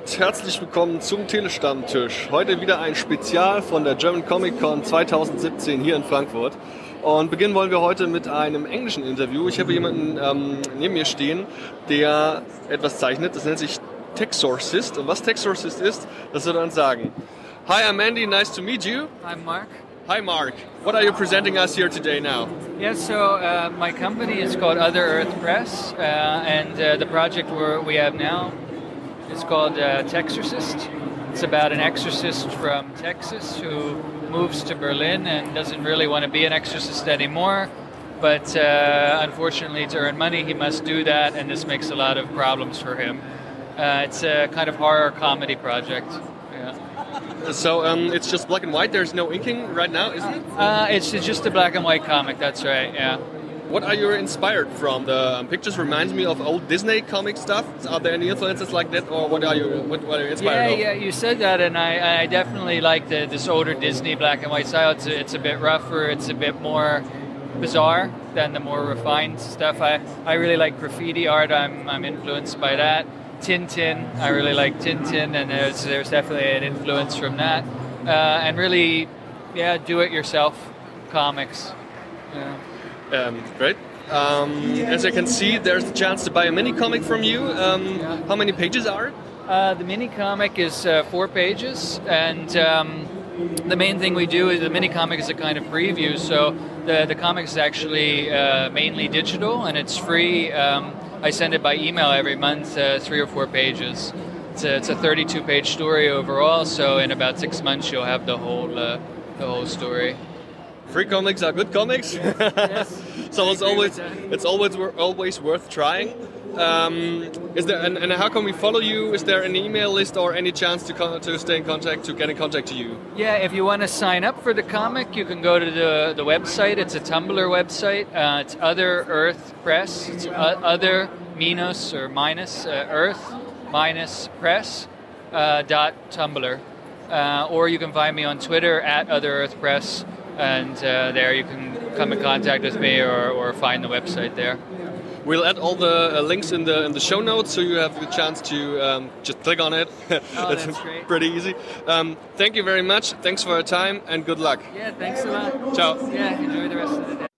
Und herzlich willkommen zum Telestammtisch. Heute wieder ein Spezial von der German Comic Con 2017 hier in Frankfurt. Und beginnen wollen wir heute mit einem englischen Interview. Ich habe jemanden ähm, neben mir stehen, der etwas zeichnet. Das nennt sich Texorcist. Und was Texorcist ist, das soll er uns sagen. Hi, I'm Andy. Nice to meet you. I'm Mark. Hi, Mark. What are you presenting us here today now? Yeah, so uh, my company is called Other Earth Press, uh, and uh, the project we're, we have now is called uh, Texorcist. It's about an exorcist from Texas who moves to Berlin and doesn't really want to be an exorcist anymore. But uh, unfortunately, to earn money, he must do that, and this makes a lot of problems for him. Uh, it's a kind of horror comedy project. Yeah. So um, it's just black and white. There's no inking right now, isn't it? Uh, it's just a black and white comic. That's right. Yeah. What are you inspired from? The um, pictures remind me of old Disney comic stuff. Are there any influences like that, or what are you what, what are you inspired yeah, of? Yeah, you said that, and I, I definitely like the, this older Disney black and white style. It's a, it's a bit rougher. It's a bit more bizarre than the more refined stuff. I, I really like graffiti art. I'm, I'm influenced by that. Tintin, I really like Tintin, and there's there's definitely an influence from that. Uh, and really, yeah, do it yourself comics. Yeah. Um, great. Um, as I can see, there's a chance to buy a mini comic from you. Um, How many pages are it? Uh, the mini comic is uh, four pages, and um, the main thing we do is the mini comic is a kind of preview. So the the comic is actually uh, mainly digital, and it's free. Um, I send it by email every month, uh, three or four pages. It's a, it's a 32 page story overall. So in about six months, you'll have the whole uh, the whole story. Free comics are good comics. so it's always it's always always worth trying. Um, is there and, and how can we follow you? Is there an email list or any chance to to stay in contact to get in contact to you? Yeah, if you want to sign up for the comic, you can go to the, the website. It's a Tumblr website. Uh, it's Other Earth Press. It's uh, Other minus or minus uh, Earth minus Press uh, dot Tumblr. Uh, or you can find me on Twitter at Other Earth Press, and uh, there you can come in contact with me or, or find the website there. We'll add all the uh, links in the in the show notes, so you have the chance to um, just click on it. Oh, that's pretty easy. Um, thank you very much. Thanks for your time and good luck. Yeah, thanks a lot. Ciao. Yeah, enjoy the rest of the day.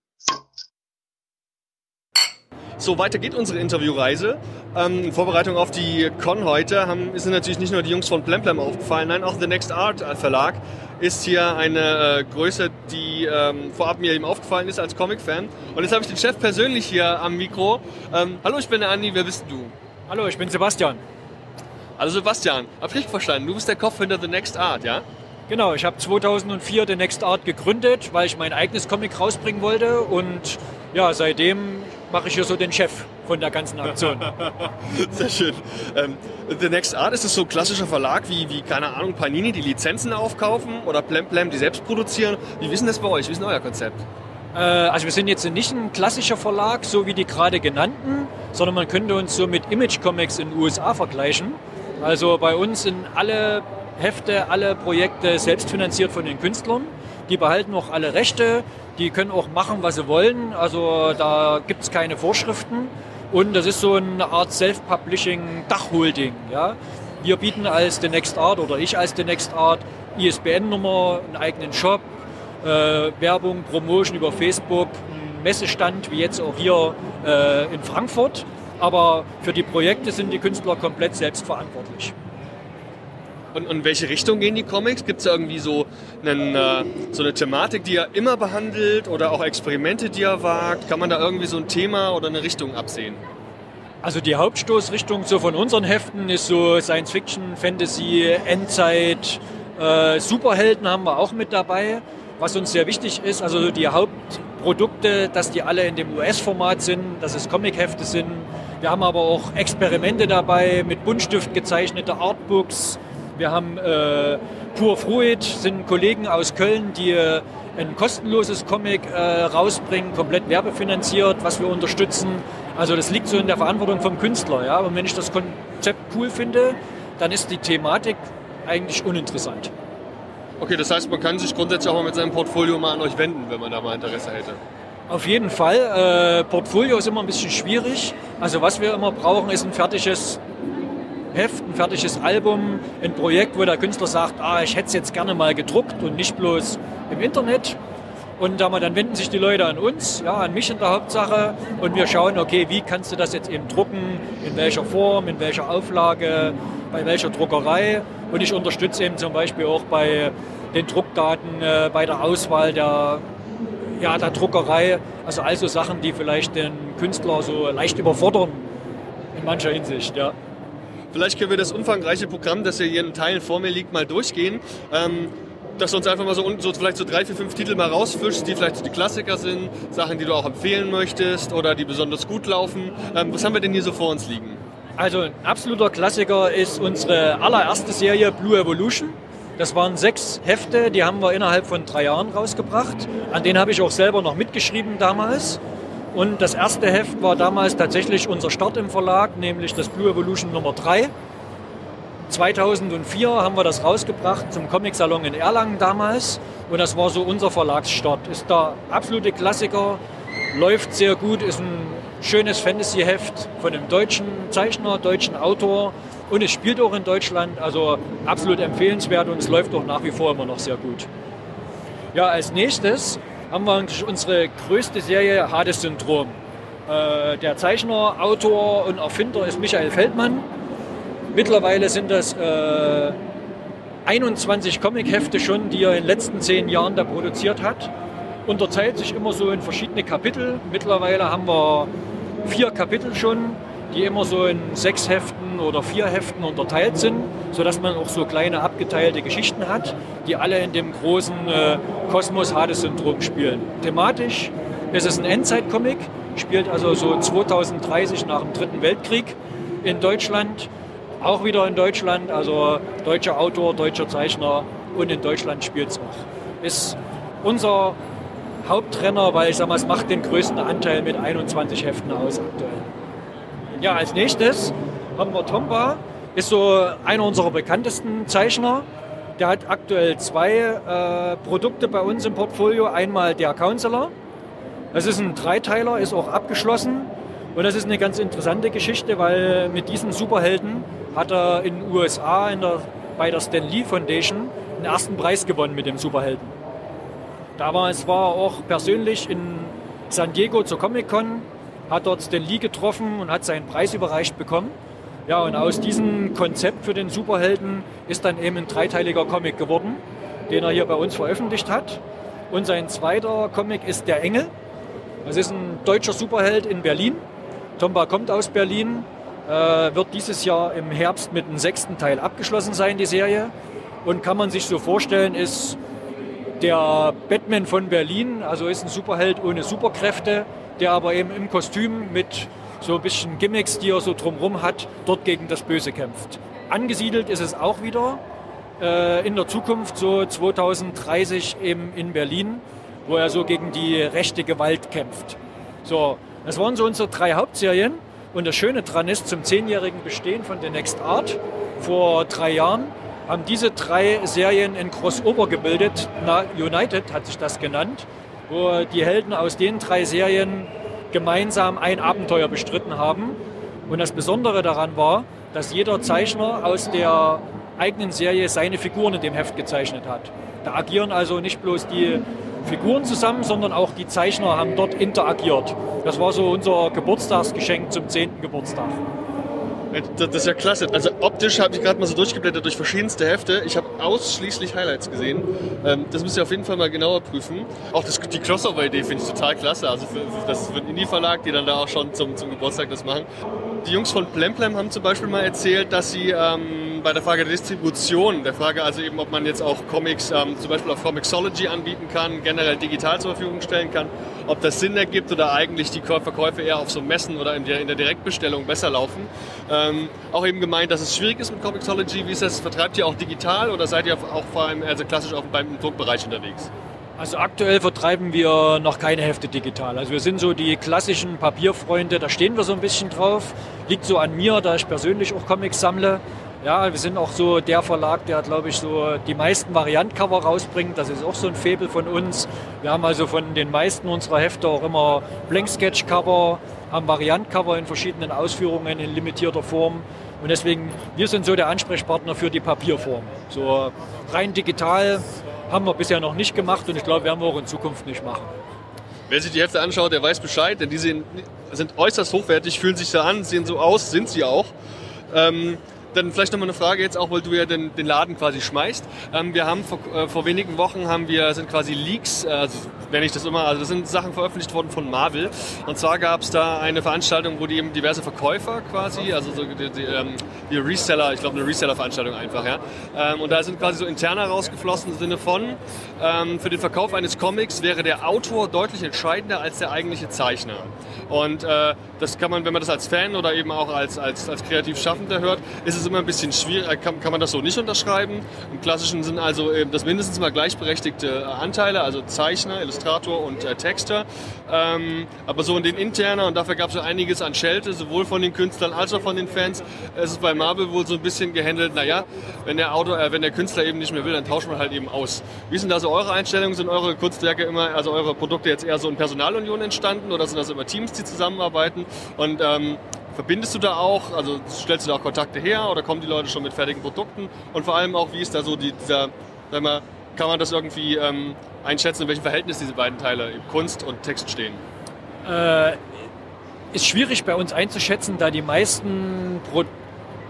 So, weiter geht unsere Interviewreise. Ähm, in Vorbereitung auf die Con heute haben, sind natürlich nicht nur die Jungs von Plemplem aufgefallen, nein, auch The Next Art Verlag ist hier eine äh, Größe, die ähm, vorab mir eben aufgefallen ist als Comic-Fan. Und jetzt habe ich den Chef persönlich hier am Mikro. Ähm, hallo, ich bin der Andi, wer bist du? Hallo, ich bin Sebastian. Also Sebastian, hab ich richtig verstanden, du bist der Kopf hinter The Next Art, ja? Genau, ich habe 2004 The Next Art gegründet, weil ich mein eigenes Comic rausbringen wollte und ja, seitdem mache ich hier so den Chef von der ganzen Aktion. Sehr schön. Ähm, The Next Art, ist es so ein klassischer Verlag wie, wie, keine Ahnung, Panini, die Lizenzen aufkaufen oder Plemplem, die selbst produzieren? Wie ist denn das bei euch? Wie ist denn euer Konzept? äh, also wir sind jetzt nicht ein klassischer Verlag, so wie die gerade genannten, sondern man könnte uns so mit Image Comics in den USA vergleichen. Also bei uns sind alle Hefte, alle Projekte selbstfinanziert von den Künstlern. Die behalten auch alle Rechte, die können auch machen, was sie wollen. Also da gibt es keine Vorschriften. Und das ist so eine Art Self-Publishing-Dachholding. Ja? Wir bieten als The Next Art oder ich als The Next Art ISBN-Nummer, einen eigenen Shop, äh, Werbung, Promotion über Facebook, einen Messestand, wie jetzt auch hier äh, in Frankfurt. Aber für die Projekte sind die Künstler komplett selbstverantwortlich. Und in welche Richtung gehen die Comics? Gibt es irgendwie so, einen, äh, so eine Thematik, die er immer behandelt oder auch Experimente, die er wagt? Kann man da irgendwie so ein Thema oder eine Richtung absehen? Also die Hauptstoßrichtung so von unseren Heften ist so Science Fiction, Fantasy, Endzeit, äh, Superhelden haben wir auch mit dabei. Was uns sehr wichtig ist, also die Hauptprodukte, dass die alle in dem US-Format sind, dass es Comichefte sind. Wir haben aber auch Experimente dabei mit Buntstift gezeichnete Artbooks. Wir haben äh, Pur Fruit, sind Kollegen aus Köln, die äh, ein kostenloses Comic äh, rausbringen, komplett werbefinanziert, was wir unterstützen. Also das liegt so in der Verantwortung vom Künstler. Ja? Und wenn ich das Konzept cool finde, dann ist die Thematik eigentlich uninteressant. Okay, das heißt, man kann sich grundsätzlich auch mal mit seinem Portfolio mal an euch wenden, wenn man da mal Interesse hätte. Auf jeden Fall. Äh, Portfolio ist immer ein bisschen schwierig. Also was wir immer brauchen, ist ein fertiges Heft, ein fertiges Album, ein Projekt, wo der Künstler sagt, ah, ich hätte es jetzt gerne mal gedruckt und nicht bloß im Internet. Und dann wenden sich die Leute an uns, ja, an mich in der Hauptsache. Und wir schauen, okay, wie kannst du das jetzt eben drucken, in welcher Form, in welcher Auflage, bei welcher Druckerei. Und ich unterstütze eben zum Beispiel auch bei den Druckdaten, äh, bei der Auswahl der, ja, der Druckerei. Also also Sachen, die vielleicht den Künstler so leicht überfordern in mancher Hinsicht, ja. Vielleicht können wir das umfangreiche Programm, das hier in Teilen vor mir liegt, mal durchgehen. Ähm, dass du uns einfach mal so, so, vielleicht so drei, vier, fünf Titel mal rausfischst, die vielleicht so die Klassiker sind, Sachen, die du auch empfehlen möchtest oder die besonders gut laufen. Ähm, was haben wir denn hier so vor uns liegen? Also ein absoluter Klassiker ist unsere allererste Serie Blue Evolution. Das waren sechs Hefte, die haben wir innerhalb von drei Jahren rausgebracht. An denen habe ich auch selber noch mitgeschrieben damals. Und das erste Heft war damals tatsächlich unser Start im Verlag, nämlich das Blue Evolution Nummer 3. 2004 haben wir das rausgebracht zum Comic-Salon in Erlangen damals. Und das war so unser Verlagsstart. Ist der absolute Klassiker, läuft sehr gut, ist ein schönes Fantasy-Heft von einem deutschen Zeichner, deutschen Autor. Und es spielt auch in Deutschland, also absolut empfehlenswert und es läuft auch nach wie vor immer noch sehr gut. Ja, als nächstes haben wir unsere größte Serie Hades-Syndrom. Äh, der Zeichner, Autor und Erfinder ist Michael Feldmann. Mittlerweile sind das äh, 21 Comic-Hefte schon, die er in den letzten zehn Jahren da produziert hat. Unterteilt sich immer so in verschiedene Kapitel. Mittlerweile haben wir vier Kapitel schon, die immer so in sechs Heften oder vier Heften unterteilt sind, sodass man auch so kleine abgeteilte Geschichten hat, die alle in dem großen äh, Kosmos Hades-Syndrom spielen. Thematisch ist es ein Endzeit-Comic, spielt also so 2030 nach dem Dritten Weltkrieg in Deutschland. Auch wieder in Deutschland, also deutscher Autor, deutscher Zeichner und in Deutschland spielt es auch. Ist unser Hauptrenner, weil ich sag mal, es macht den größten Anteil mit 21 Heften aus aktuell. Ja, als nächstes haben wir Tomba, ist so einer unserer bekanntesten Zeichner. Der hat aktuell zwei äh, Produkte bei uns im Portfolio. Einmal der Counselor. Das ist ein Dreiteiler, ist auch abgeschlossen. Und das ist eine ganz interessante Geschichte, weil mit diesen Superhelden hat er in den USA in der, bei der Stan Lee Foundation den ersten Preis gewonnen mit dem Superhelden. Damals war er auch persönlich in San Diego zur Comic-Con, hat dort Stan Lee getroffen und hat seinen Preis überreicht bekommen. Ja, und aus diesem Konzept für den Superhelden ist dann eben ein dreiteiliger Comic geworden, den er hier bei uns veröffentlicht hat. Und sein zweiter Comic ist Der Engel. Das ist ein deutscher Superheld in Berlin. Tomba kommt aus Berlin, äh, wird dieses Jahr im Herbst mit dem sechsten Teil abgeschlossen sein, die Serie. Und kann man sich so vorstellen, ist der Batman von Berlin, also ist ein Superheld ohne Superkräfte, der aber eben im Kostüm mit so ein bisschen Gimmicks, die er so drumherum hat, dort gegen das Böse kämpft. Angesiedelt ist es auch wieder äh, in der Zukunft, so 2030 eben in Berlin, wo er so gegen die rechte Gewalt kämpft. So, das waren so unsere drei Hauptserien. Und das Schöne daran ist, zum zehnjährigen Bestehen von The Next Art vor drei Jahren haben diese drei Serien ein Crossover gebildet. Na, United hat sich das genannt, wo die Helden aus den drei Serien gemeinsam ein Abenteuer bestritten haben. Und das Besondere daran war, dass jeder Zeichner aus der eigenen Serie seine Figuren in dem Heft gezeichnet hat. Da agieren also nicht bloß die Figuren zusammen, sondern auch die Zeichner haben dort interagiert. Das war so unser Geburtstagsgeschenk zum 10. Geburtstag. Das ist ja klasse. Also optisch habe ich gerade mal so durchgeblättert durch verschiedenste Hefte. Ich habe ausschließlich Highlights gesehen. Ähm, das müsst ihr auf jeden Fall mal genauer prüfen. Auch das, die Crossover-Idee finde ich total klasse. Also für, das für einen Indie-Verlag, die dann da auch schon zum, zum Geburtstag das machen. Die Jungs von Plemplem haben zum Beispiel mal erzählt, dass sie ähm, bei der Frage der Distribution, der Frage also eben, ob man jetzt auch Comics ähm, zum Beispiel auf Comixology anbieten kann, generell digital zur Verfügung stellen kann, ob das Sinn ergibt oder eigentlich die Verkäufe eher auf so Messen oder in der, in der Direktbestellung besser laufen. Ähm, auch eben gemeint, dass es schwierig ist mit Comixology. Wie ist das? Vertreibt ihr auch digital oder seid ihr auch vor allem also klassisch auf, beim Druckbereich unterwegs? Also aktuell vertreiben wir noch keine Hefte digital. Also wir sind so die klassischen Papierfreunde, da stehen wir so ein bisschen drauf. Liegt so an mir, da ich persönlich auch Comics sammle. Ja, wir sind auch so der Verlag, der, glaube ich, so die meisten Variantcover rausbringt. Das ist auch so ein Febel von uns. Wir haben also von den meisten unserer Hefte auch immer Blank Sketch Cover, haben Variantcover in verschiedenen Ausführungen in limitierter Form. Und deswegen, wir sind so der Ansprechpartner für die Papierform. So rein digital haben wir bisher noch nicht gemacht und ich glaube, werden wir auch in Zukunft nicht machen. Wer sich die Hefte anschaut, der weiß Bescheid, denn die sind, sind äußerst hochwertig, fühlen sich so an, sehen so aus, sind sie auch. Ähm, dann vielleicht nochmal eine Frage jetzt auch, weil du ja den, den Laden quasi schmeißt. Ähm, wir haben vor, äh, vor wenigen Wochen haben wir, sind quasi Leaks, äh, also nenne ich das immer, also das sind Sachen veröffentlicht worden von Marvel. Und zwar gab es da eine Veranstaltung, wo die eben diverse Verkäufer quasi, also so die, die, ähm, die Reseller, ich glaube eine Reseller-Veranstaltung einfach, ja. Ähm, und da sind quasi so interner rausgeflossen im Sinne von, ähm, für den Verkauf eines Comics wäre der Autor deutlich entscheidender als der eigentliche Zeichner. Und äh, das kann man, wenn man das als Fan oder eben auch als, als, als kreativ Schaffender hört, ist es immer ein bisschen schwierig, äh, kann, kann man das so nicht unterschreiben. Im Klassischen sind also das mindestens mal gleichberechtigte Anteile, also Zeichner, Illustrator und äh, Texter. Ähm, aber so in den interner, und dafür gab es so einiges an Schelte, sowohl von den Künstlern als auch von den Fans, es ist bei Marvel wohl so ein bisschen gehandelt, naja, wenn der, Autor, äh, wenn der Künstler eben nicht mehr will, dann tauscht man halt eben aus. Wie sind da so eure Einstellungen? Sind eure Kunstwerke immer, also eure Produkte jetzt eher so in Personalunion entstanden oder sind das immer Teams, die zusammenarbeiten? Und ähm, verbindest du da auch, also stellst du da auch Kontakte her oder kommen die Leute schon mit fertigen Produkten? Und vor allem auch, wie ist da so die, dieser, sag mal, kann man das irgendwie ähm, einschätzen, in welchem Verhältnis diese beiden Teile, Kunst und Text stehen? Äh, ist schwierig bei uns einzuschätzen, da die meisten Pro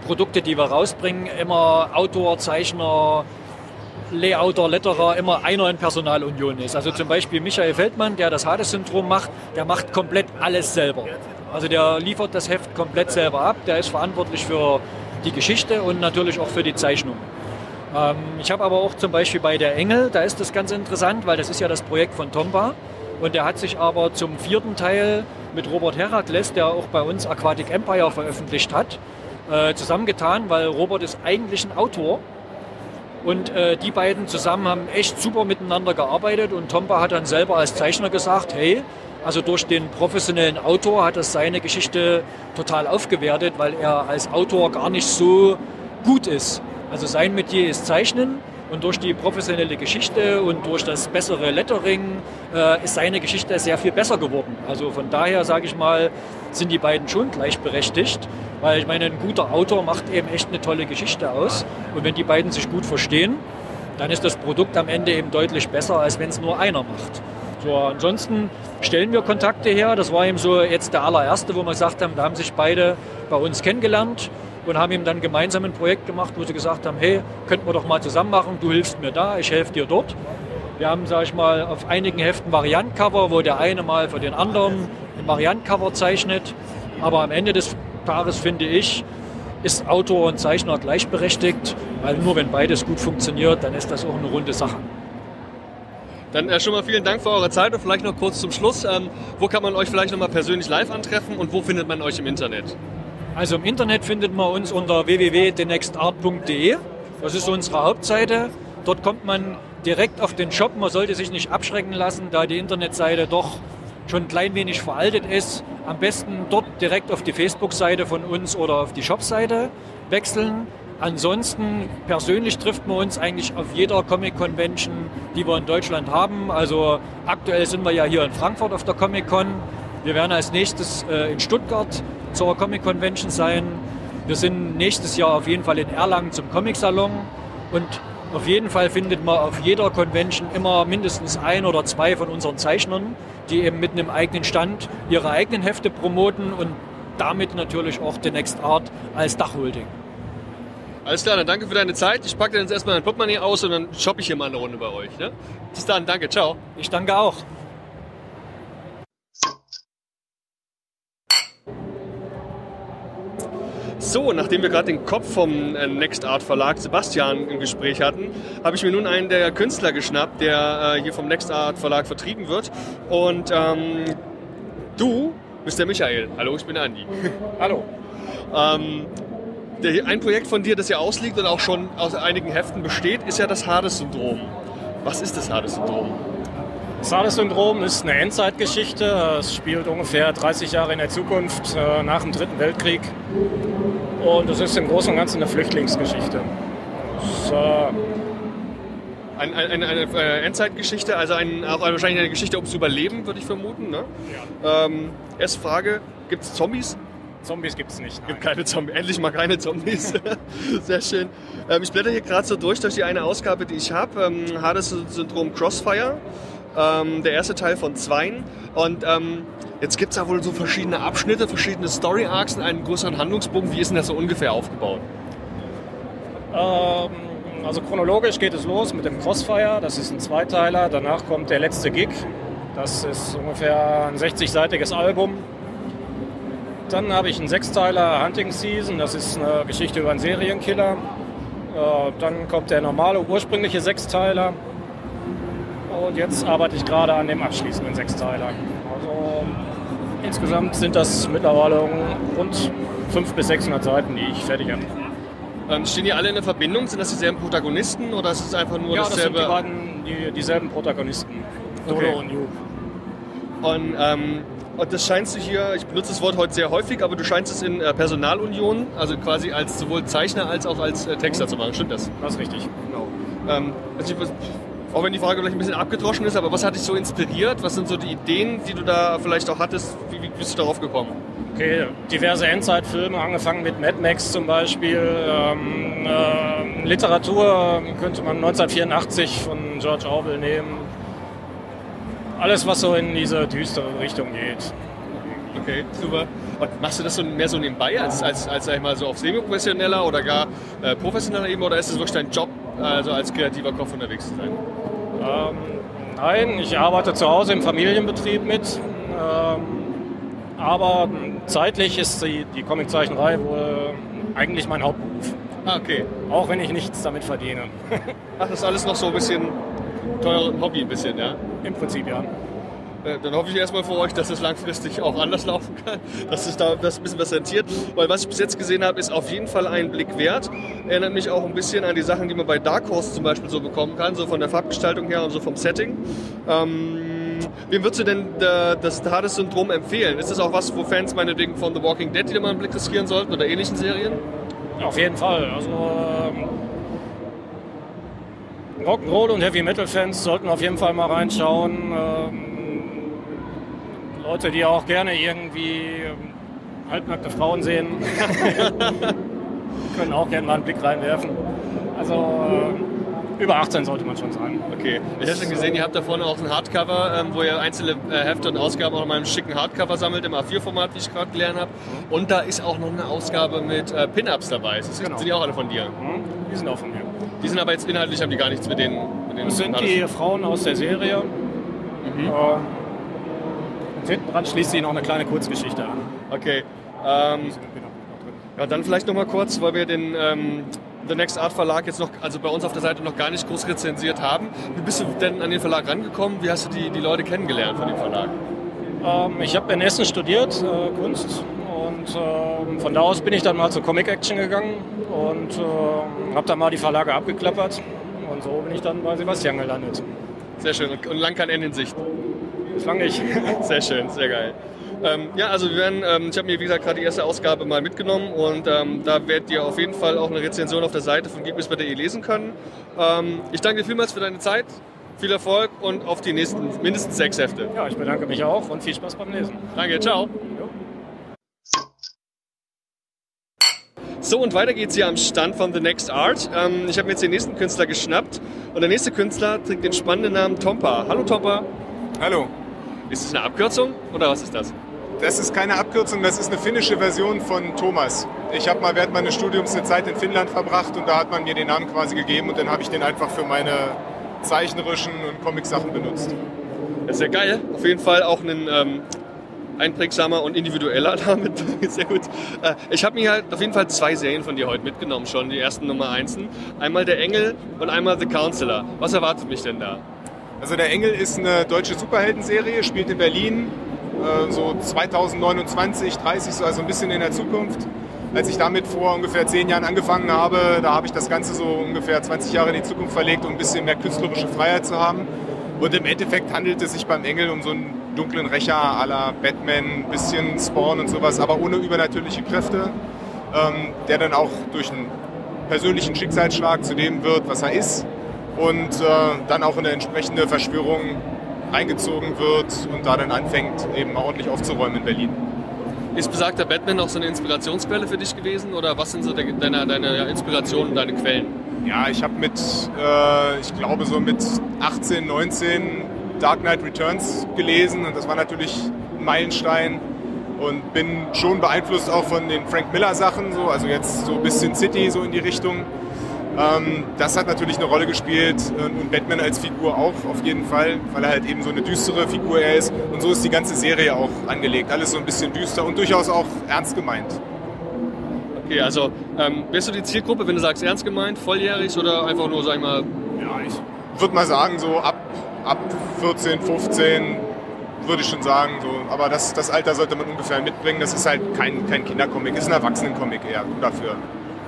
Produkte, die wir rausbringen, immer Autor, Zeichner, Layouter, Letterer immer einer in Personalunion ist. Also zum Beispiel Michael Feldmann, der das Hades-Syndrom macht, der macht komplett alles selber. Also der liefert das Heft komplett selber ab, der ist verantwortlich für die Geschichte und natürlich auch für die Zeichnung. Ähm, ich habe aber auch zum Beispiel bei der Engel, da ist das ganz interessant, weil das ist ja das Projekt von Tomba und der hat sich aber zum vierten Teil mit Robert Herakles, der auch bei uns Aquatic Empire veröffentlicht hat, äh, zusammengetan, weil Robert ist eigentlich ein Autor. Und äh, die beiden zusammen haben echt super miteinander gearbeitet. Und Tomba hat dann selber als Zeichner gesagt, hey, also durch den professionellen Autor hat das seine Geschichte total aufgewertet, weil er als Autor gar nicht so gut ist. Also sein Metier ist Zeichnen und durch die professionelle Geschichte und durch das bessere Lettering äh, ist seine Geschichte sehr viel besser geworden. Also von daher sage ich mal, sind die beiden schon gleichberechtigt. Weil ich meine, ein guter Autor macht eben echt eine tolle Geschichte aus. Und wenn die beiden sich gut verstehen, dann ist das Produkt am Ende eben deutlich besser, als wenn es nur einer macht. So, ansonsten stellen wir Kontakte her. Das war eben so jetzt der allererste, wo wir gesagt haben, da haben sich beide bei uns kennengelernt und haben ihm dann gemeinsam ein Projekt gemacht, wo sie gesagt haben, hey, könnten wir doch mal zusammen machen, du hilfst mir da, ich helfe dir dort. Wir haben, sage ich mal, auf einigen Heften Variantcover, wo der eine mal für den anderen ein Variantcover zeichnet. Aber am Ende des Paares, finde ich, ist Autor und Zeichner gleichberechtigt, weil nur wenn beides gut funktioniert, dann ist das auch eine runde Sache. Dann äh, schon mal vielen Dank für eure Zeit und vielleicht noch kurz zum Schluss. Ähm, wo kann man euch vielleicht noch mal persönlich live antreffen und wo findet man euch im Internet? Also im Internet findet man uns unter www.thenextart.de. Das ist unsere Hauptseite. Dort kommt man direkt auf den Shop. Man sollte sich nicht abschrecken lassen, da die Internetseite doch schon ein klein wenig veraltet ist, am besten dort direkt auf die Facebook-Seite von uns oder auf die Shop-Seite wechseln. Ansonsten persönlich trifft man uns eigentlich auf jeder Comic-Convention, die wir in Deutschland haben. Also aktuell sind wir ja hier in Frankfurt auf der Comic-Con. Wir werden als nächstes äh, in Stuttgart zur Comic-Convention sein. Wir sind nächstes Jahr auf jeden Fall in Erlangen zum Comic-Salon und auf jeden Fall findet man auf jeder Convention immer mindestens ein oder zwei von unseren Zeichnern, die eben mit einem eigenen Stand ihre eigenen Hefte promoten und damit natürlich auch The Next Art als Dachholding. Alles klar, dann danke für deine Zeit. Ich packe dann jetzt erstmal mein Portemonnaie aus und dann shoppe ich hier mal eine Runde bei euch. Ne? Bis dann, danke, ciao. Ich danke auch. So, nachdem wir gerade den Kopf vom äh, Next Art Verlag Sebastian im Gespräch hatten, habe ich mir nun einen der Künstler geschnappt, der äh, hier vom Next Art Verlag vertrieben wird. Und ähm, du bist der Michael. Hallo, ich bin Andi. Hallo. ähm, der, ein Projekt von dir, das ja ausliegt und auch schon aus einigen Heften besteht, ist ja das Hades-Syndrom. Was ist das Hades-Syndrom? Das Hades-Syndrom ist eine Endzeitgeschichte. Es spielt ungefähr 30 Jahre in der Zukunft, äh, nach dem Dritten Weltkrieg. Und es ist im Großen und Ganzen eine Flüchtlingsgeschichte. Das, äh ein, ein, eine äh, Endzeitgeschichte, also ein, auch wahrscheinlich eine Geschichte ums Überleben, würde ich vermuten. Ne? Ja. Ähm, erste Frage, gibt es Zombies? Zombies gibt es nicht. Gibt keine Zombies. Endlich mal keine Zombies. Sehr schön. Ähm, ich blätter hier gerade so durch, durch die eine Ausgabe, die ich habe. Ähm, Hades-Syndrom Crossfire. Ähm, der erste Teil von zweien. Und ähm, jetzt gibt es da wohl so verschiedene Abschnitte, verschiedene Story-Arcs und einen größeren Handlungsbogen. Wie ist denn das so ungefähr aufgebaut? Ähm, also chronologisch geht es los mit dem Crossfire. Das ist ein Zweiteiler. Danach kommt der letzte Gig. Das ist ungefähr ein 60-seitiges Album. Dann habe ich einen Sechsteiler Hunting Season. Das ist eine Geschichte über einen Serienkiller. Äh, dann kommt der normale ursprüngliche Sechsteiler. Und jetzt arbeite ich gerade an dem abschließenden Sechsteiler. Also insgesamt sind das mittlerweile rund 500 bis 600 Seiten, die ich fertig habe. Ähm, stehen die alle in der Verbindung? Sind das dieselben Protagonisten oder ist es einfach nur ja, das dasselbe? sind die beiden, die, dieselben Protagonisten. Dodo Okay. und Yu. Und, ähm, und das scheinst du hier, ich benutze das Wort heute sehr häufig, aber du scheinst es in äh, Personalunion, also quasi als sowohl Zeichner als auch als äh, Texter zu machen. Stimmt das? Das ist richtig. Genau. Ähm, also ich, auch wenn die Frage vielleicht ein bisschen abgedroschen ist, aber was hat dich so inspiriert? Was sind so die Ideen, die du da vielleicht auch hattest? Wie, wie bist du darauf gekommen? Okay, diverse Endzeitfilme, angefangen mit Mad Max zum Beispiel. Ähm, äh, Literatur könnte man 1984 von George Orwell nehmen. Alles, was so in diese düstere Richtung geht. Okay, super. Und machst du das so mehr so nebenbei, als, als, als sag ich mal, so auf semi-professioneller oder gar äh, professioneller Ebene oder ist es wirklich dein Job, also als kreativer Kopf unterwegs zu sein? Ähm, nein, ich arbeite zu Hause im Familienbetrieb mit. Ähm, aber zeitlich ist die, die Comiczeichnerei wohl eigentlich mein Hauptberuf. Ah, okay. Auch wenn ich nichts damit verdiene. Ach, das ist alles noch so ein bisschen teuer Hobby ein bisschen, ja? Im Prinzip ja. Äh, Dann hoffe ich erstmal für euch, dass es langfristig auch anders laufen kann, dass sich da das ein bisschen was rentiert. Weil was ich bis jetzt gesehen habe, ist auf jeden Fall ein Blick wert. Erinnert mich auch ein bisschen an die Sachen, die man bei Dark Horse zum Beispiel so bekommen kann, so von der Farbgestaltung her und so vom Setting. Ähm, wem würdest du denn äh, das Hades-Syndrom empfehlen? Ist das auch was, wo Fans meinetwegen von The Walking Dead wieder mal einen Blick riskieren sollten oder ähnlichen Serien? Auf jeden Fall. Also ähm, Rock'n'Roll und Heavy Metal Fans sollten auf jeden Fall mal reinschauen. Ähm, Leute, die auch gerne irgendwie ähm, halbnackte Frauen sehen, können auch gerne mal einen Blick reinwerfen. Also äh, über 18 sollte man schon sein. Okay. Ich habe schon gesehen, ihr habt da vorne auch ein Hardcover, ähm, wo ihr einzelne äh, Hefte und Ausgaben auch in meinem schicken Hardcover sammelt, im A4-Format, wie ich gerade gelernt habe. Und da ist auch noch eine Ausgabe mit äh, Pin-Ups dabei. Das Genau. sind die auch alle von dir. Hm? Die sind auch von mir. Die sind aber jetzt inhaltlich, haben die gar nichts mit denen. Mit denen Das sind die Frauen aus der Serie. Äh, und hinten dran schließt sich noch eine kleine Kurzgeschichte an. Okay. Ähm, ja, dann vielleicht noch mal kurz, weil wir den ähm, The Next Art Verlag jetzt noch, also bei uns auf der Seite noch gar nicht groß rezensiert haben. Wie bist du denn an den Verlag rangekommen? Wie hast du die, die Leute kennengelernt von dem Verlag? Ähm, ich habe in Essen studiert, äh, Kunst. Und ähm, von da aus bin ich dann mal zur Comic Action gegangen und ähm, habe dann mal die Verlage abgeklappert. Und so bin ich dann bei Sebastian gelandet. Sehr schön. Und, und lang kein Ende in Sicht. Bislang nicht. Sehr schön, sehr geil. Ähm, ja, also wir werden, ähm, ich habe mir wie gesagt gerade die erste Ausgabe mal mitgenommen und ähm, da werdet ihr auf jeden Fall auch eine Rezension auf der Seite von geekbiz.de lesen können. Ähm, ich danke dir vielmals für deine Zeit, viel Erfolg und auf die nächsten mindestens sechs Hefte. Ja, ich bedanke mich auch und viel Spaß beim Lesen. Danke, ciao. So, und weiter geht's hier am Stand von The Next Art. Ähm, ich habe mir jetzt den nächsten Künstler geschnappt und der nächste Künstler trägt den spannenden Namen Tompa. Hallo Tompa. Hallo. Ist das eine Abkürzung oder was ist das? Das ist keine Abkürzung, das ist eine finnische Version von Thomas. Ich habe mal während meines Studiums eine Zeit in Finnland verbracht und da hat man mir den Namen quasi gegeben und dann habe ich den einfach für meine zeichnerischen und Comic-Sachen benutzt. Das ist ja geil. Auf jeden Fall auch ein ähm, einprägsamer und individueller Name. Sehr gut. Äh, ich habe mir halt auf jeden Fall zwei Serien von dir heute mitgenommen schon, die ersten Nummer einsen. Einmal Der Engel und einmal The Counselor. Was erwartet mich denn da? Also der Engel ist eine deutsche Superheldenserie, spielt in Berlin, äh, so 2029, 30, so also ein bisschen in der Zukunft. Als ich damit vor ungefähr zehn Jahren angefangen habe, da habe ich das Ganze so ungefähr 20 Jahre in die Zukunft verlegt, um ein bisschen mehr künstlerische Freiheit zu haben. Und im Endeffekt handelt es sich beim Engel um so einen dunklen Rächer à la Batman, ein bisschen Spawn und sowas, aber ohne übernatürliche Kräfte, ähm, der dann auch durch einen persönlichen Schicksalsschlag zu dem wird, was er ist und äh, dann auch in eine entsprechende Verschwörung reingezogen wird und da dann anfängt, eben ordentlich aufzuräumen in Berlin. Ist besagter Batman auch so eine Inspirationsquelle für dich gewesen oder was sind so deine, deine Inspirationen, deine Quellen? Ja, ich habe mit, äh, ich glaube so mit 18, 19 Dark Knight Returns gelesen und das war natürlich ein Meilenstein und bin schon beeinflusst auch von den Frank Miller Sachen, so, also jetzt so ein bisschen City so in die Richtung. Ähm, das hat natürlich eine Rolle gespielt und Batman als Figur auch auf jeden Fall, weil er halt eben so eine düstere Figur er ist. Und so ist die ganze Serie auch angelegt. Alles so ein bisschen düster und durchaus auch ernst gemeint. Okay, also ähm, bist du die Zielgruppe, wenn du sagst ernst gemeint, volljährig oder einfach nur, sag ich mal... Ja, ich würde mal sagen, so ab, ab 14, 15 würde ich schon sagen. So. Aber das, das Alter sollte man ungefähr mitbringen. Das ist halt kein, kein Kindercomic, ist ein Erwachsenencomic eher dafür.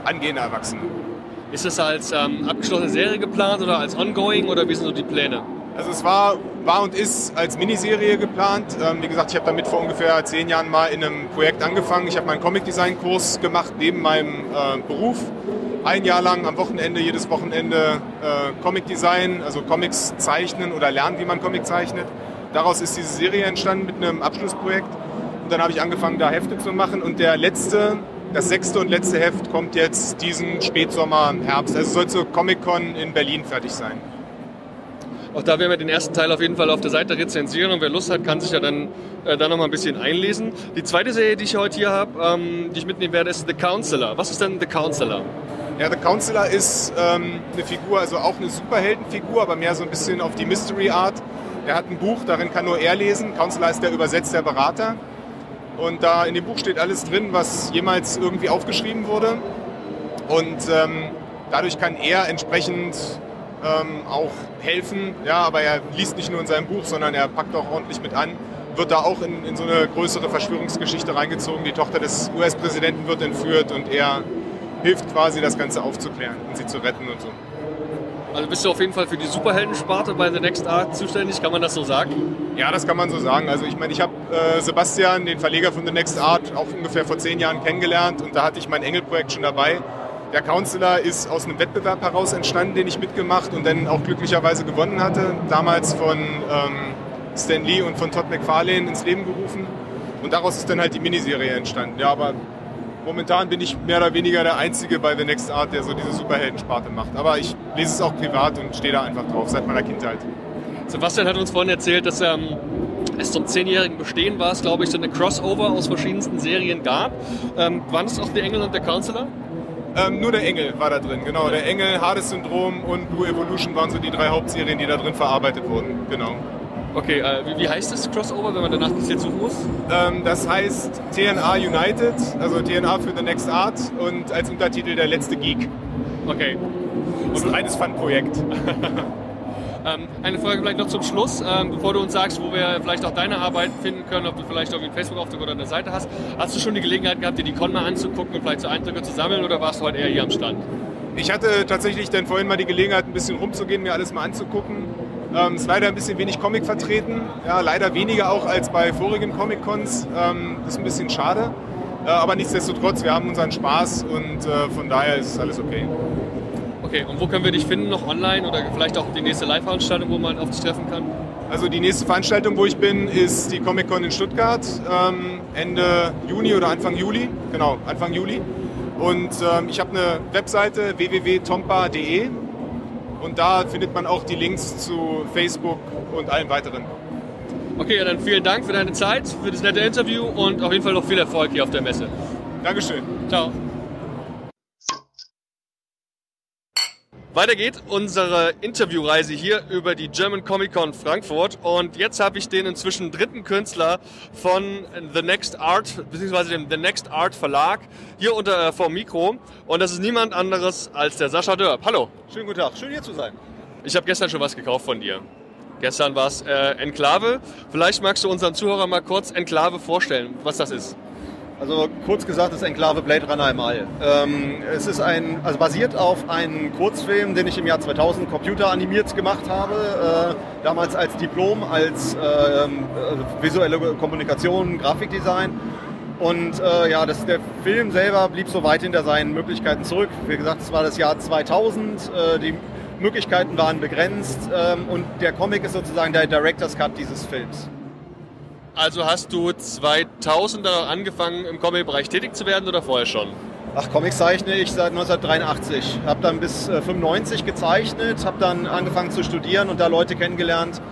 Angehende Erwachsene. Ist es als ähm, abgeschlossene Serie geplant oder als ongoing oder wie sind so die Pläne? Also es war, war und ist als Miniserie geplant. Ähm, wie gesagt, ich habe damit vor ungefähr zehn Jahren mal in einem Projekt angefangen. Ich habe meinen Comic-Design-Kurs gemacht neben meinem äh, Beruf. Ein Jahr lang am Wochenende, jedes Wochenende äh, Comic-Design, also Comics zeichnen oder lernen, wie man Comic zeichnet. Daraus ist diese Serie entstanden mit einem Abschlussprojekt. Und dann habe ich angefangen, da Hefte zu machen. Und der letzte das sechste und letzte Heft kommt jetzt diesen Spätsommer, Herbst. Also soll zur Comic-Con in Berlin fertig sein. Auch da werden wir den ersten Teil auf jeden Fall auf der Seite rezensieren und wer Lust hat, kann sich ja dann äh, da noch mal ein bisschen einlesen. Die zweite Serie, die ich heute hier habe, ähm, die ich mitnehmen werde, ist The Counselor. Was ist denn The Counselor? Ja, The Counselor ist ähm, eine Figur, also auch eine Superheldenfigur, aber mehr so ein bisschen auf die Mystery-Art. Er hat ein Buch, darin kann nur er lesen. Counselor ist der Übersetzer, der Berater. Und da in dem Buch steht alles drin, was jemals irgendwie aufgeschrieben wurde. Und ähm, dadurch kann er entsprechend ähm, auch helfen. Ja, aber er liest nicht nur in seinem Buch, sondern er packt auch ordentlich mit an. Wird da auch in, in so eine größere Verschwörungsgeschichte reingezogen. Die Tochter des US-Präsidenten wird entführt und er hilft quasi, das Ganze aufzuklären und sie zu retten und so. Also bist du auf jeden Fall für die Superheldensparte bei The Next Art zuständig, kann man das so sagen? Ja, das kann man so sagen. Also ich meine, ich habe äh, Sebastian, den Verleger von The Next Art, auch ungefähr vor zehn Jahren kennengelernt und da hatte ich mein Engelprojekt schon dabei. Der Counselor ist aus einem Wettbewerb heraus entstanden, den ich mitgemacht und dann auch glücklicherweise gewonnen hatte. Damals von ähm, Stan Lee und von Todd McFarlane ins Leben gerufen. Und daraus ist dann halt die Miniserie entstanden. Ja, aber momentan bin ich mehr oder weniger der Einzige bei The Next Art, der so diese Superheldensparte macht. Aber ich lese es auch privat und stehe da einfach drauf, seit meiner Kindheit. Sebastian hat uns vorhin erzählt, dass ähm, es zum zehnjährigen Bestehen war, es glaube ich, so eine Crossover aus verschiedensten Serien gab. Ähm, waren es auch der Engel und der Counselor? Ähm, nur der Engel war da drin, genau. Der Engel, Hades-Syndrom und Blue Evolution waren so die drei Hauptserien, die da drin verarbeitet wurden, genau. Okay, äh, wie, wie, heißt das Crossover, wenn man danach ein bisschen suchen muss? Ähm, das heißt TNA United, also TNA für The Next Art und als Untertitel Der letzte Geek. Okay. Und ein reines Fun-Projekt. ähm, eine Frage vielleicht noch zum Schluss, ähm, bevor du uns sagst, wo wir vielleicht auch deine Arbeiten finden können, ob du vielleicht irgendwie einen Facebook-Auftrag oder eine Seite hast. Hast du schon die Gelegenheit gehabt, dir die Con mal anzugucken und vielleicht so Eindrücke zu sammeln oder warst du heute eher hier am Stand? Ich hatte tatsächlich dann vorhin mal die Gelegenheit, ein bisschen rumzugehen, mir alles mal anzugucken. Ähm, ist leider ein bisschen wenig Comic vertreten. Ja, leider weniger auch als bei vorigen Comic-Cons. Ähm, das ist ein bisschen schade. Äh, aber nichtsdestotrotz, wir haben unseren Spaß und äh, von daher ist alles okay. Okay, und wo können wir dich finden? Noch online oder vielleicht auch die nächste Live-Veranstaltung, wo man auf dich treffen kann? Also die nächste Veranstaltung, wo ich bin, ist die Comic-Con in Stuttgart ähm, Ende Juni oder Anfang Juli. Genau, Anfang Juli. Und ähm, ich habe eine Webseite www.tompa.de und da findet man auch die Links zu Facebook und allem weiteren. Okay, dann vielen Dank für deine Zeit, für das nette Interview und auf jeden Fall noch viel Erfolg hier auf der Messe. Dankeschön. Ciao. Weiter geht unsere Interviewreise hier über die German Comic Con Frankfurt und jetzt habe ich den inzwischen dritten Künstler von The Next Art beziehungsweise dem The Next Art Verlag hier unter äh, vor Mikro und das ist niemand anderes als der Sascha Dörp. Hallo. Schönen guten Tag, schön hier zu sein. Ich habe gestern schon was gekauft von dir. Gestern war es äh, Enklave. Vielleicht magst du unseren Zuhörern mal kurz Enklave vorstellen, was das ist. Also kurz gesagt ist Enklave Blade Runner im All. Ähm, es ist ein, also basiert auf einem Kurzfilm, den ich im Jahr 2000 computeranimiert gemacht habe. Äh, damals als Diplom, als äh, visuelle Kommunikation, Grafikdesign. Und äh, ja, das, der Film selber blieb so weit hinter seinen Möglichkeiten zurück. Wie gesagt, es war das Jahr 2000. Äh, die Möglichkeiten waren begrenzt ähm, und der Comic ist sozusagen der Director's Cut dieses Films. Also hast du 2000er angefangen im Comic-Bereich tätig zu werden oder vorher schon? Ach, Comics zeichne ich seit 1983. Habe dann bis äh, 95 gezeichnet, habe dann angefangen zu studieren und da Leute kennengelernt,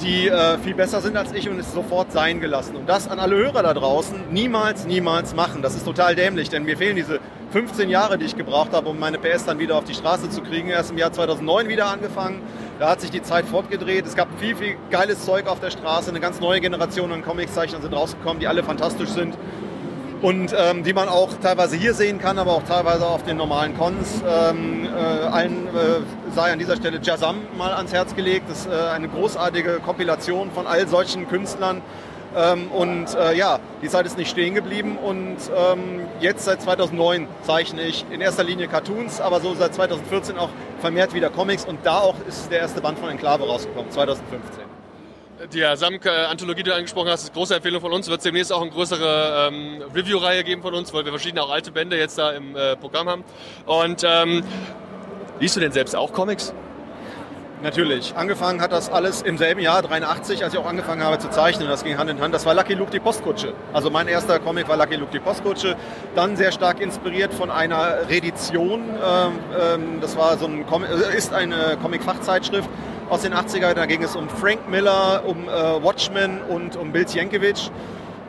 die äh, viel besser sind als ich und es sofort sein gelassen. Und das an alle Hörer da draußen niemals, niemals machen. Das ist total dämlich, denn mir fehlen diese 15 Jahre, die ich gebraucht habe, um meine PS dann wieder auf die Straße zu kriegen. Erst im Jahr 2009 wieder angefangen. Da hat sich die Zeit fortgedreht. Es gab viel, viel geiles Zeug auf der Straße. Eine ganz neue Generation an Comiczeichnern sind rausgekommen, die alle fantastisch sind und ähm, die man auch teilweise hier sehen kann, aber auch teilweise auf den normalen Cons. Ähm, äh, allen äh, sei an dieser Stelle Jazam mal ans Herz gelegt. Das ist äh, eine großartige Kompilation von all solchen Künstlern. Ähm, und äh, ja, die Zeit ist nicht stehen geblieben und ähm, jetzt seit 2009 zeichne ich in erster Linie Cartoons, aber so seit 2014 auch vermehrt wieder Comics und da auch ist der erste Band von Enklave rausgekommen, 2015 die Samk-Anthologie, die du angesprochen hast, ist eine große Empfehlung von uns. Wird es demnächst auch eine größere ähm, Review-Reihe geben von uns, weil wir verschiedene auch alte Bände jetzt da im äh, Programm haben. Und ähm, liest du denn selbst auch Comics? Natürlich. Angefangen hat das alles im selben Jahr, 83, als ich auch angefangen habe zu zeichnen. Das ging Hand in Hand. Das war Lucky Luke die Postkutsche. Also mein erster Comic war Lucky Luke die Postkutsche. Dann sehr stark inspiriert von einer Redition. Ähm, ähm, das war so ein Com äh, ist eine Comic-Fachzeitschrift aus den 80er. Da ging es um Frank Miller, um äh, Watchmen und um Bill Sienkiewicz.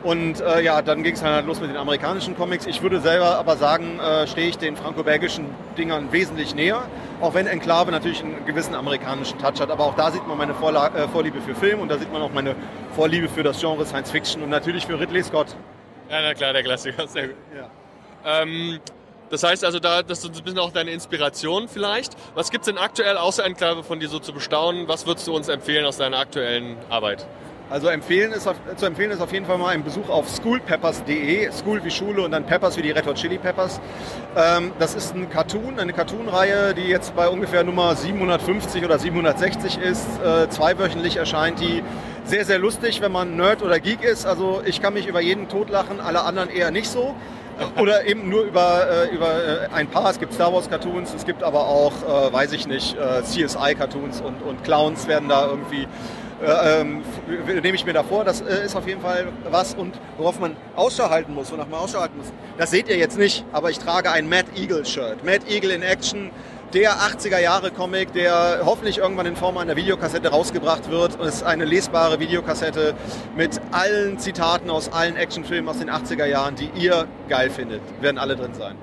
Und äh, ja, dann ging es halt los mit den amerikanischen Comics. Ich würde selber aber sagen, äh, stehe ich den franco-belgischen Dingern wesentlich näher. Auch wenn Enklave natürlich einen gewissen amerikanischen Touch hat. Aber auch da sieht man meine Vorla äh, Vorliebe für Film und da sieht man auch meine Vorliebe für das Genre Science Fiction und natürlich für Ridley Scott. Ja, na klar, der Klassiker. Sehr gut. Ja. Ähm, das heißt also, da, das ist ein bisschen auch deine Inspiration vielleicht. Was gibt es denn aktuell außer Enklave von dir so zu bestaunen? Was würdest du uns empfehlen aus deiner aktuellen Arbeit? Also empfehlen ist auf, zu empfehlen ist auf jeden Fall mal ein Besuch auf schoolpeppers.de, School wie Schule und dann Peppers wie die Red Hot Chili Peppers. Ähm, das ist ein Cartoon, eine Cartoon-Reihe, die jetzt bei ungefähr Nummer 750 oder 760 ist, äh, zweiwöchentlich erscheint die. Sehr, sehr lustig, wenn man Nerd oder Geek ist. Also ich kann mich über jeden totlachen, alle anderen eher nicht so. Oder eben nur über, äh, über äh, ein paar. Es gibt Star Wars Cartoons, es gibt aber auch, äh, weiß ich nicht, äh, CSI Cartoons und, und Clowns werden da irgendwie äh, ähm, nehme ich mir da vor. Das äh, ist auf jeden Fall was und worauf man Ausschau halten muss, wonach man Ausschau halten muss. Das seht ihr jetzt nicht, aber ich trage ein Mad Eagle Shirt. Mad Eagle in Action, der 80er Jahre Comic, der hoffentlich irgendwann in Form einer Videokassette rausgebracht wird. Es ist eine lesbare Videokassette mit allen Zitaten aus allen Actionfilmen aus den 80er Jahren, die ihr geil findet. Werden alle drin sein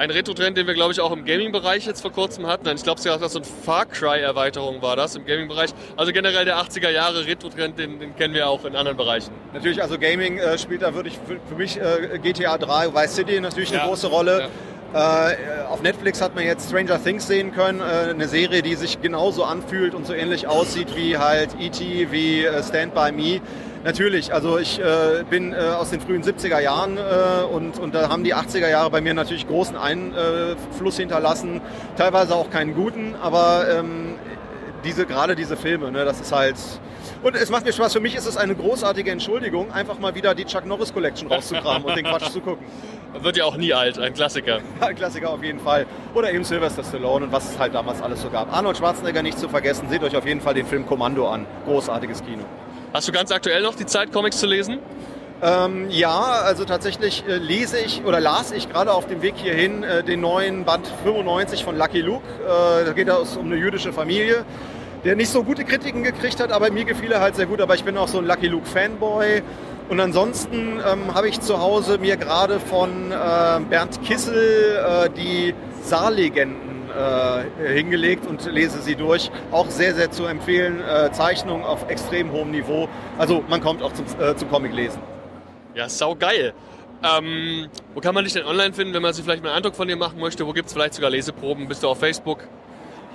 ein Retro-Trend, den wir, glaube ich, auch im Gaming-Bereich jetzt vor kurzem hatten. Ich glaube, so eine Far Cry-Erweiterung war das im Gaming-Bereich. Also generell der 80er Jahre Retro-Trend, den, den, kennen wir auch in anderen Bereichen. Natürlich, also Gaming äh, spielt da wirklich für, für mich äh, GTA 3, Vice City natürlich eine ja. große Rolle. Ja. Äh, auf Netflix hat man jetzt Stranger Things sehen können, äh, eine Serie, die sich genauso anfühlt und so ähnlich aussieht wie halt E.T., wie äh, Stand By Me. Natürlich, also ich äh, bin äh, aus den frühen 70er Jahren äh, und, und da haben die 80er Jahre bei mir natürlich großen Einfluss hinterlassen, teilweise auch keinen guten, aber ähm, diese, gerade diese Filme, ne, das ist halt... Und es macht mir Spaß, für mich ist es eine großartige Entschuldigung, einfach mal wieder die Chuck Norris Collection rauszukramen und den Quatsch zu gucken. Wird ja auch nie alt, ein Klassiker. ein Klassiker auf jeden Fall. Oder eben Sylvester Stallone und was es halt damals alles so gab. Arnold Schwarzenegger nicht zu vergessen, seht euch auf jeden Fall den Film Kommando an. Großartiges Kino. Hast du ganz aktuell noch die Zeit, Comics zu lesen? Ähm, ja, also tatsächlich äh, lese ich oder las ich gerade auf dem Weg hierhin äh, den neuen Band 95 von Lucky Luke. Äh, da geht es um eine jüdische Familie, der nicht so gute Kritiken gekriegt hat, aber mir gefiel er halt sehr gut. Aber ich bin auch so ein Lucky Luke Fanboy. Und ansonsten ähm, habe ich zu Hause mir gerade von äh, Bernd Kissel äh, die Saarlegenden äh, hingelegt und lese sie durch. Auch sehr, sehr zu empfehlen. Äh, Zeichnung auf extrem hohem Niveau. Also man kommt auch zum, äh, zum Comic lesen. Ja, sau geil. Ähm, wo kann man dich denn online finden, wenn man sich vielleicht mal einen Eindruck von dir machen möchte? Wo gibt es vielleicht sogar Leseproben? Bist du auf Facebook?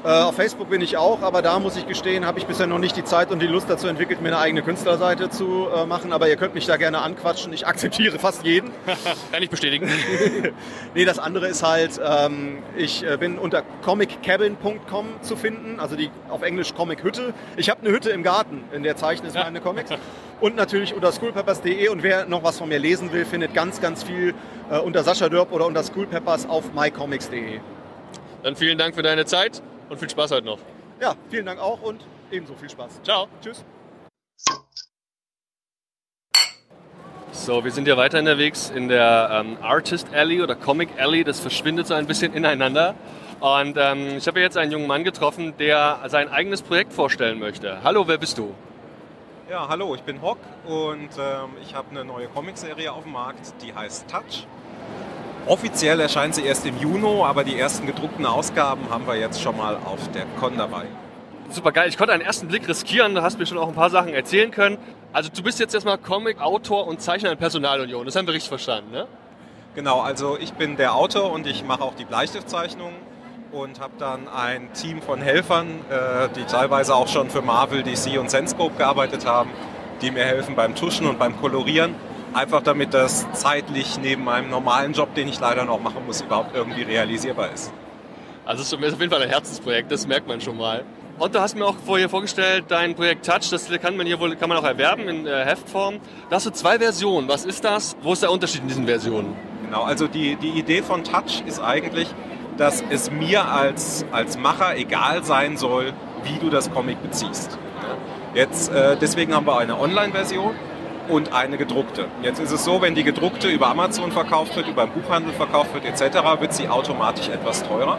Äh, auf Facebook bin ich auch, aber da muss ich gestehen, habe ich bisher noch nicht die Zeit und die Lust dazu entwickelt, mir eine eigene Künstlerseite zu äh, machen. Aber ihr könnt mich da gerne anquatschen. Ich akzeptiere fast jeden. Kann ich bestätigen. nee, das andere ist halt, ähm, ich äh, bin unter comiccabin.com zu finden, also die auf Englisch Comic Hütte. Ich habe eine Hütte im Garten, in der zeichne ich meine Comics. Und natürlich unter schoolpeppers.de. Und wer noch was von mir lesen will, findet ganz, ganz viel unter Sascha Dörp oder unter schoolpeppers auf mycomics.de. Dann vielen Dank für deine Zeit und viel Spaß heute noch. Ja, vielen Dank auch und ebenso viel Spaß. Ciao. Tschüss. So, wir sind ja weiter unterwegs in der ähm, Artist Alley oder Comic Alley. Das verschwindet so ein bisschen ineinander. Und ähm, ich habe jetzt einen jungen Mann getroffen, der sein eigenes Projekt vorstellen möchte. Hallo, wer bist du? Ja, hallo, ich bin Hock und ähm, ich habe eine neue Comicserie auf dem Markt, die heißt Touch. Offiziell erscheint sie erst im Juni, aber die ersten gedruckten Ausgaben haben wir jetzt schon mal auf der Con dabei. Super geil. Ich konnte einen ersten Blick riskieren. Du hast mir schon auch ein paar Sachen erzählen können. Also du bist jetzt erstmal Comic, Autor und Zeichner in Personalunion. Das haben wir richtig verstanden, ne? Genau, also ich bin der Autor und ich mache auch die Bleistiftzeichnungen und habe dann ein Team von Helfern, äh, die teilweise auch schon für Marvel, DC und Senscope gearbeitet haben, die mir helfen beim Tuschen und beim Kolorieren. Einfach damit das zeitlich neben meinem normalen Job, den ich leider noch machen muss, überhaupt irgendwie realisierbar ist. Also es ist auf jeden Fall ein Herzensprojekt, das merkt man schon mal. Und du hast mir auch vorher vorgestellt, dein Projekt Touch, das kann man hier wohl kann man auch erwerben in äh, Heftform. Da hast du zwei Versionen. Was ist das? Wo ist der Unterschied in diesen Versionen? Genau, also die, die Idee von Touch ist eigentlich, dass es mir als, als Macher egal sein soll, wie du das Comic beziehst. Jetzt, äh, deswegen haben wir eine Online-Version und eine gedruckte. Jetzt ist es so, wenn die gedruckte über Amazon verkauft wird, über den Buchhandel verkauft wird etc., wird sie automatisch etwas teurer.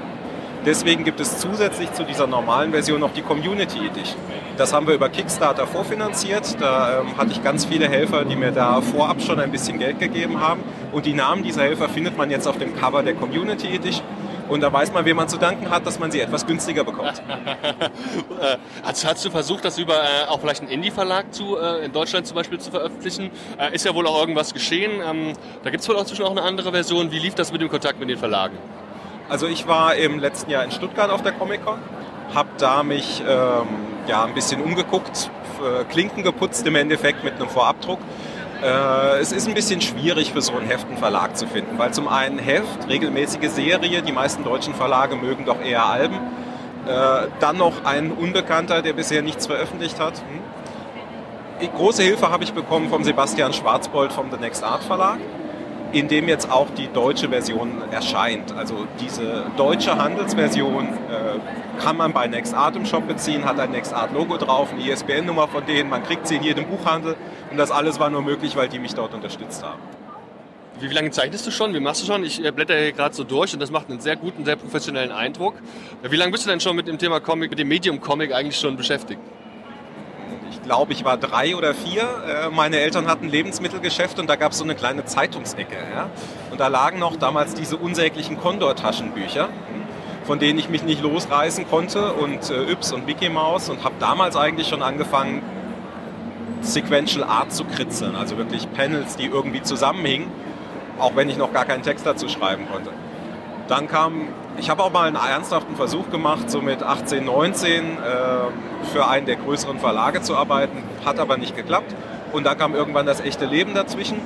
Deswegen gibt es zusätzlich zu dieser normalen Version noch die Community Edition. Das haben wir über Kickstarter vorfinanziert. Da ähm, hatte ich ganz viele Helfer, die mir da vorab schon ein bisschen Geld gegeben haben. Und die Namen dieser Helfer findet man jetzt auf dem Cover der Community Edition. Und da weiß man, wem man zu danken hat, dass man sie etwas günstiger bekommt. Hast, hast, du versucht, das über äh, auch vielleicht einen Indie-Verlag zu, äh, in Deutschland zum Beispiel zu veröffentlichen? Äh, ist ja wohl auch irgendwas geschehen. Ähm, da gibt es wohl auch zwischen auch eine andere Version. Wie lief das mit dem Kontakt mit den Verlagen? Also ich war im letzten Jahr in Stuttgart auf der Comic-Con, habe da mich ähm, ja, ein bisschen umgeguckt, äh, Klinken geputzt im Endeffekt mit einem Vorabdruck. Äh, es ist ein bisschen schwierig für so einen Heft einen Verlag zu finden, weil zum einen Heft, regelmäßige Serie, die meisten deutschen Verlage mögen doch eher Alben. Äh, dann noch ein Unbekannter, der bisher nichts veröffentlicht hat. Hm. Große Hilfe habe ich bekommen vom Sebastian Schwarzbold vom The Next Art Verlag in dem jetzt auch die deutsche Version erscheint. Also diese deutsche Handelsversion äh, kann man bei NextArt im Shop beziehen, hat ein NextArt-Logo drauf, eine ISBN-Nummer von denen, man kriegt sie in jedem Buchhandel und das alles war nur möglich, weil die mich dort unterstützt haben. Wie lange zeichnest du schon? Wie machst du schon? Ich äh, blätter hier gerade so durch und das macht einen sehr guten, sehr professionellen Eindruck. Wie lange bist du denn schon mit dem Thema Comic, mit dem Medium Comic eigentlich schon beschäftigt? ich glaube, ich war drei oder vier. Äh, meine Eltern hatten ein Lebensmittelgeschäft und da gab es so eine kleine Zeitungsecke. Ja? Und da lagen noch damals diese unsäglichen Condor-Taschenbücher, von denen ich mich nicht losreißen konnte und äh, Yps und Mickey Mouse und habe damals eigentlich schon angefangen, Sequential Art zu kritzeln. Also wirklich Panels, die irgendwie zusammenhingen, auch wenn ich noch gar keinen Text dazu schreiben konnte. Dann kam, ich habe auch mal einen ernsthaften Versuch gemacht, so mit 18, 19 äh, für einen der größeren Verlage zu arbeiten, hat aber nicht geklappt. Und da kam irgendwann das echte Leben dazwischen.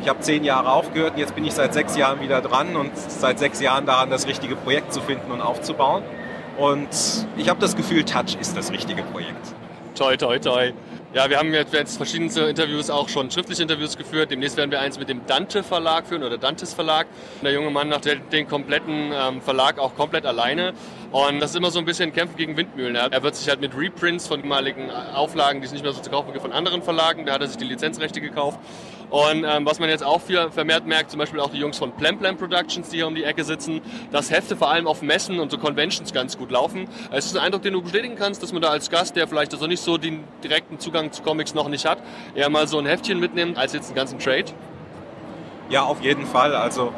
Ich habe zehn Jahre aufgehört und jetzt bin ich seit sechs Jahren wieder dran und seit sechs Jahren daran, das richtige Projekt zu finden und aufzubauen. Und ich habe das Gefühl, Touch ist das richtige Projekt. Toi, toi, toi. Ja, wir haben jetzt verschiedenste Interviews, auch schon schriftliche Interviews geführt. Demnächst werden wir eins mit dem Dante Verlag führen oder Dantes Verlag. Der junge Mann macht den kompletten ähm, Verlag auch komplett alleine. Und das ist immer so ein bisschen Kämpfen gegen Windmühlen. Er wird sich halt mit Reprints von ehemaligen Auflagen, die es nicht mehr so zu kaufen gibt, von anderen Verlagen, da hat er sich die Lizenzrechte gekauft. Und ähm, was man jetzt auch viel vermehrt merkt, zum Beispiel auch die Jungs von Plam Plam Productions, die hier um die Ecke sitzen, dass Hefte vor allem auf Messen und so Conventions ganz gut laufen. Es ist ein Eindruck, den du bestätigen kannst, dass man da als Gast, der vielleicht also nicht so den direkten Zugang zu Comics noch nicht hat, eher mal so ein Heftchen mitnimmt, als jetzt einen ganzen Trade. Ja, auf jeden Fall. Also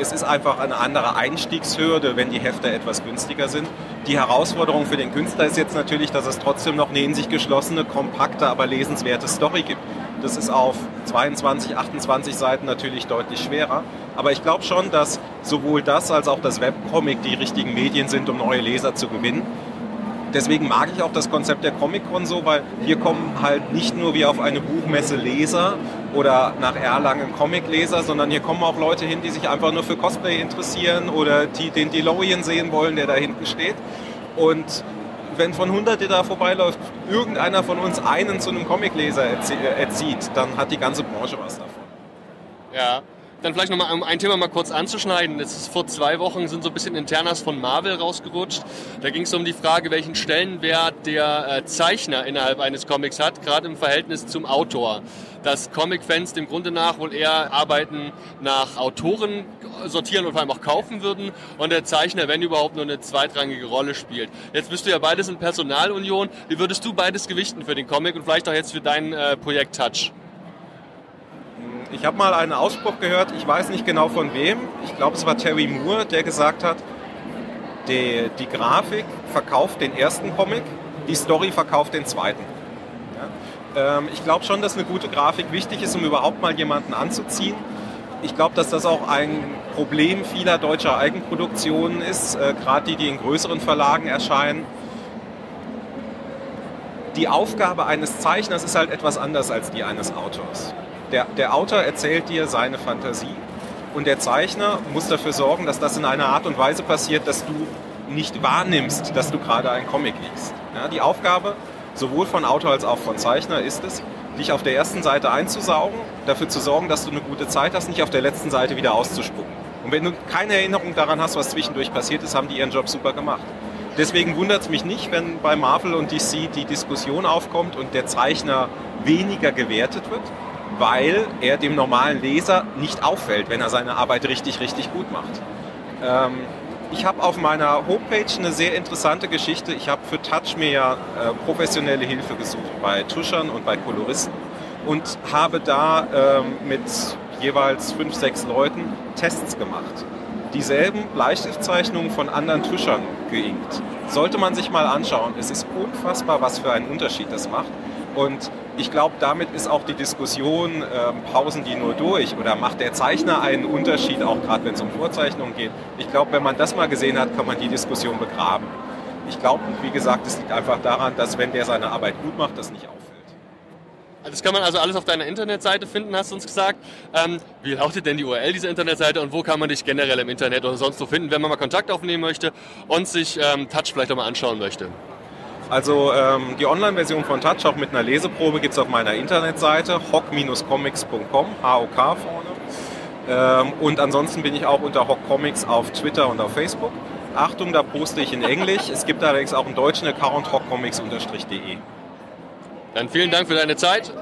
es ist einfach eine andere Einstiegshürde, wenn die Hefte etwas günstiger sind. Die Herausforderung für den Künstler ist jetzt natürlich, dass es trotzdem noch eine in sich geschlossene, kompakte, aber lesenswerte Story gibt. Das ist auf 22, 28 Seiten natürlich deutlich schwerer. Aber ich glaube schon, dass sowohl das als auch das Webcomic die richtigen Medien sind, um neue Leser zu gewinnen deswegen mag ich auch das Konzept der Comic-Con so, weil hier kommen halt nicht nur wie auf eine Buchmesse Leser oder nach Erlangen Comic-Leser, sondern hier kommen auch Leute hin, die sich einfach nur für Cosplay interessieren oder die den DeLorean sehen wollen, der da hinten steht. Und wenn von Hunderte da vorbeiläuft, irgendeiner von uns einen zu einem Comicleser erzieht, dann hat die ganze Branche was davon. Ja, Dann vielleicht nochmal, um ein Thema mal kurz anzuschneiden. Es ist vor zwei Wochen sind so ein bisschen Internas von Marvel rausgerutscht. Da ging es um die Frage, welchen Stellenwert der äh, Zeichner innerhalb eines Comics hat, gerade im Verhältnis zum Autor. Dass Comic-Fans dem Grunde nach wohl eher Arbeiten nach Autoren sortieren und vor allem auch kaufen würden und der Zeichner, wenn überhaupt, nur eine zweitrangige Rolle spielt. Jetzt bist du ja beides in Personalunion. Wie würdest du beides gewichten für den Comic und vielleicht auch jetzt für dein äh, Projekt Touch? Ich habe mal einen Ausspruch gehört, ich weiß nicht genau von wem, ich glaube es war Terry Moore, der gesagt hat, die, die Grafik verkauft den ersten Comic, die Story verkauft den zweiten. Ja? Ähm, ich glaube schon, dass eine gute Grafik wichtig ist, um überhaupt mal jemanden anzuziehen. Ich glaube, dass das auch ein Problem vieler deutscher Eigenproduktionen ist, äh, gerade die, die in größeren Verlagen erscheinen. Die Aufgabe eines Zeichners ist halt etwas anders als die eines Autors. Der, der Autor erzählt dir seine Fantasie und der Zeichner muss dafür sorgen, dass das in einer Art und Weise passiert, dass du nicht wahrnimmst, dass du gerade einen Comic liest. Ja, die Aufgabe sowohl von Autor als auch von Zeichner ist es, dich auf der ersten Seite einzusaugen, dafür zu sorgen, dass du eine gute Zeit hast, nicht auf der letzten Seite wieder auszuspucken. Und wenn du keine Erinnerung daran hast, was zwischendurch passiert ist, haben die ihren Job super gemacht. Deswegen wundert es mich nicht, wenn bei Marvel und DC die Diskussion aufkommt und der Zeichner weniger gewertet wird, weil er dem normalen Leser nicht auffällt, wenn er seine Arbeit richtig, richtig gut macht. Ähm, ich habe auf meiner Homepage eine sehr interessante Geschichte. Ich habe für Touch mir ja äh, professionelle Hilfe gesucht bei Tuschern und bei Koloristen und habe da ähm, mit jeweils fünf, sechs Leuten Tests gemacht. Dieselben Bleistiftzeichnungen von anderen Tuschern geinkt. Sollte man sich mal anschauen. Es ist unfassbar, was für einen Unterschied das macht. Und ich glaube, damit ist auch die Diskussion, ähm, pausen die nur durch oder macht der Zeichner einen Unterschied, auch gerade wenn es um Vorzeichnungen geht. Ich glaube, wenn man das mal gesehen hat, kann man die Diskussion begraben. Ich glaube, wie gesagt, es liegt einfach daran, dass wenn der seine Arbeit gut macht, das nicht auffällt. Das kann man also alles auf deiner Internetseite finden, hast du uns gesagt. Ähm, wie lautet denn die URL dieser Internetseite und wo kann man dich generell im Internet oder sonst so finden, wenn man mal Kontakt aufnehmen möchte und sich ähm, Touch vielleicht auch mal anschauen möchte? Also ähm, die Online-Version von Touch, auch mit einer Leseprobe, gibt es auf meiner Internetseite hock-comics.com, H-O-K vorne. Ähm, und ansonsten bin ich auch unter Hock Comics auf Twitter und auf Facebook. Achtung, da poste ich in Englisch. Es gibt allerdings auch einen deutschen Account, hockcomics-de. Dann vielen Dank für deine Zeit